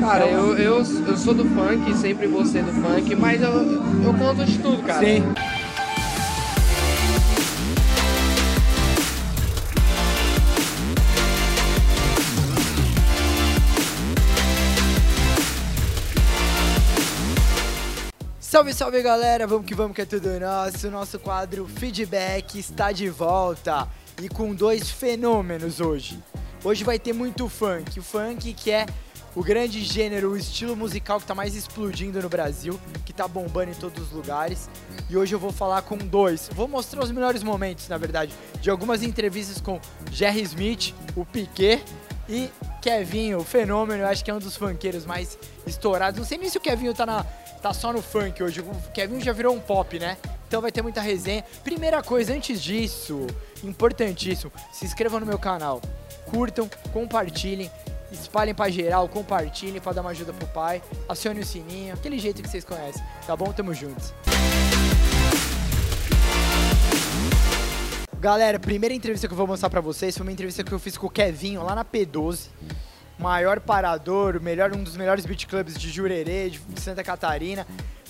Cara, eu, eu, eu sou do funk, sempre vou ser do funk, mas eu, eu canto de tudo, cara. Sim. Salve, salve galera, vamos que vamos que é tudo nosso. Nosso quadro Feedback está de volta e com dois fenômenos hoje. Hoje vai ter muito funk, o funk que é o grande gênero, o estilo musical que está mais explodindo no Brasil, que está bombando em todos os lugares. E hoje eu vou falar com dois, vou mostrar os melhores momentos, na verdade, de algumas entrevistas com Jerry Smith, o Piquet e Kevinho, o fenômeno, eu acho que é um dos funkeiros mais estourados. Não sei nem se o Kevinho tá, na, tá só no funk hoje, o Kevinho já virou um pop, né? Então vai ter muita resenha. Primeira coisa, antes disso, importantíssimo, se inscrevam no meu canal, curtam, compartilhem, espalhem pra geral, compartilhem pra dar uma ajuda pro pai, acione o sininho, aquele jeito que vocês conhecem, tá bom? Tamo juntos. Galera, primeira entrevista que eu vou mostrar pra vocês foi uma entrevista que eu fiz com o Kevinho lá na P12. Maior parador, melhor, um dos melhores beat clubs de Jurerê, de Santa Catarina.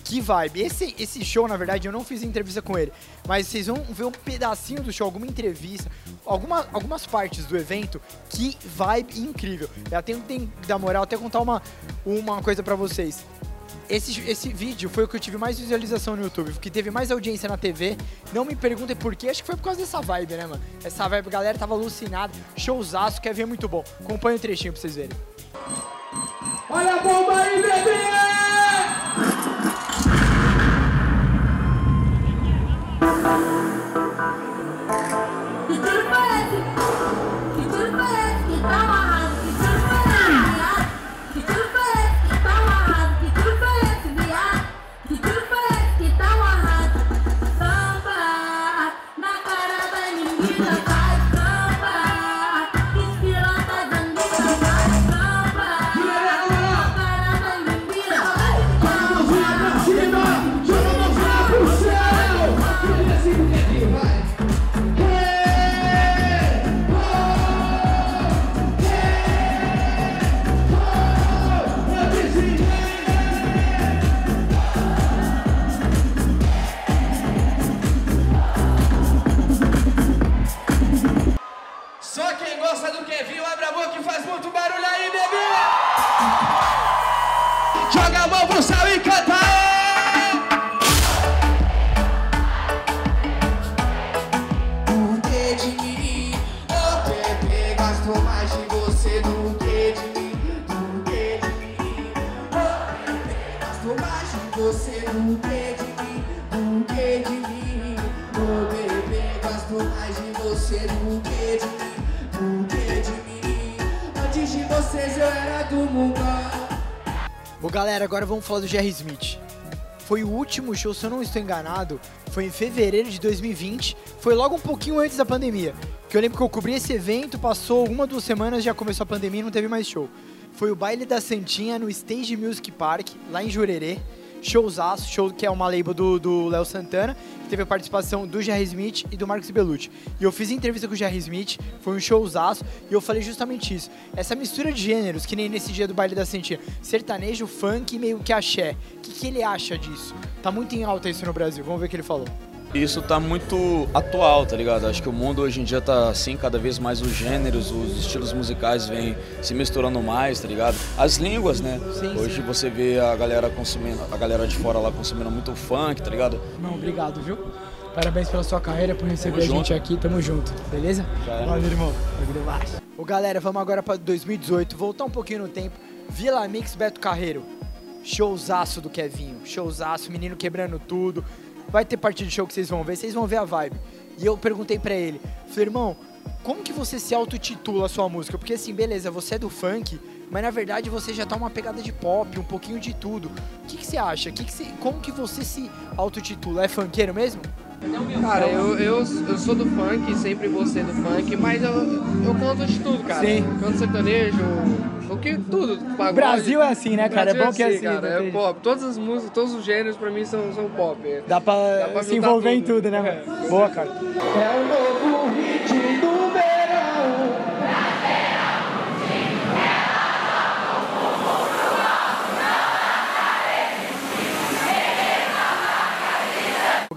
Que vibe. Esse, esse show, na verdade, eu não fiz entrevista com ele. Mas vocês vão ver um pedacinho do show, alguma entrevista, alguma, algumas partes do evento. Que vibe incrível. Eu tenho que dar moral até contar uma, uma coisa pra vocês. Esse, esse vídeo foi o que eu tive mais visualização no YouTube, que teve mais audiência na TV. Não me perguntem por quê, acho que foi por causa dessa vibe, né, mano? Essa vibe, a galera tava alucinada, showzaço, quer ver muito bom. Acompanha o trechinho pra vocês verem. Olha a bomba aí, bebê! Você do que de mim, do que de mim. O bebê gastou mais de você do que de mim, do que de mim. Antes de vocês eu era do mundão. Bom, galera, agora vamos falar do Jerry Smith. Foi o último show, se eu não estou enganado, foi em fevereiro de 2020. Foi logo um pouquinho antes da pandemia. Que eu lembro que eu cobri esse evento, passou uma, duas semanas, já começou a pandemia e não teve mais show. Foi o baile da Santinha no Stage Music Park, lá em Jurerê. Showzaço, show que é uma label do Léo Santana, que teve a participação do Jerry Smith e do Marcos Bellucci. E eu fiz entrevista com o Jerry Smith, foi um showzaço, e eu falei justamente isso. Essa mistura de gêneros, que nem nesse dia do baile da Santinha, sertanejo, funk e meio que axé. O que, que ele acha disso? Tá muito em alta isso no Brasil, vamos ver o que ele falou. Isso tá muito atual, tá ligado? Acho que o mundo hoje em dia tá assim, cada vez mais os gêneros, os estilos musicais vêm se misturando mais, tá ligado? As línguas, né? Sim, hoje sim. você vê a galera consumindo, a galera de fora lá consumindo muito funk, tá ligado? Não, obrigado, viu? Parabéns pela sua carreira, por receber Tamo a gente junto. aqui, tamo junto, beleza? É. Valeu, irmão. Bagulho baixo. Ô, galera, vamos agora pra 2018, voltar um pouquinho no tempo. Vila Mix Beto Carreiro. Showzaço do Kevinho, showzaço, menino quebrando tudo. Vai ter parte de show que vocês vão ver, vocês vão ver a vibe. E eu perguntei pra ele, falei, irmão, como que você se autotitula a sua música? Porque assim, beleza, você é do funk, mas na verdade você já tá uma pegada de pop, um pouquinho de tudo. O que, que você acha? Que que você- como que você se autotitula? É funkeiro mesmo? Cara, eu, eu, eu sou do funk, sempre vou ser do funk, mas eu, eu canto de tudo, cara. Sim. Canto sertanejo, o que tudo. Pagode. Brasil é assim, né, cara? É Brasil bom que é assim, cara. não É pop. Todas as músicas, todos os gêneros pra mim são, são pop. Dá pra, Dá pra se envolver em tudo. tudo, né, É. mano? Boa, cara. É o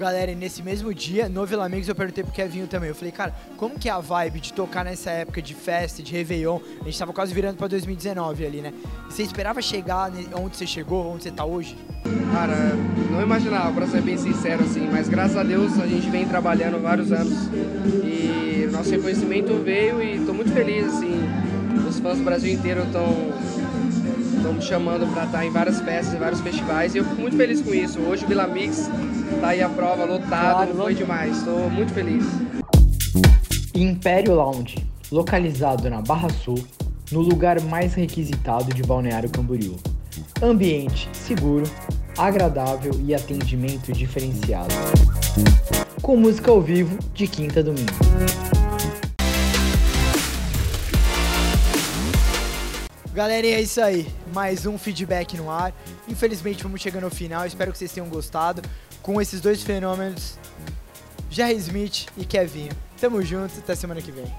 galera, e nesse mesmo dia, no Vila Amigos, eu perguntei pro Kevinho também. Eu falei, cara, como que é a vibe de tocar nessa época de festa, de Réveillon? A gente tava quase virando pra 2019 ali, né? Você esperava chegar onde você chegou, onde você tá hoje? Cara, não imaginava, pra ser bem sincero, assim, mas graças a Deus a gente vem trabalhando vários anos e nosso reconhecimento veio e tô muito feliz, assim. Os fãs do Brasil inteiro estão me chamando pra estar em várias festas, em vários festivais e eu fico muito feliz com isso. Hoje o Vila Mix tá aí a prova lotado, Claro, foi demais, tô muito feliz. Império Lounge, localizado na Barra Sul, no lugar mais requisitado de Balneário Camboriú. Ambiente seguro, agradável e atendimento diferenciado. Com música ao vivo de quinta a domingo. Galera, e é isso aí. Mais um feedback no ar. Infelizmente, vamos chegando ao final. Espero que vocês tenham gostado com esses dois fenômenos, Jerry Smith e Kevinho. Tamo junto, até semana que vem.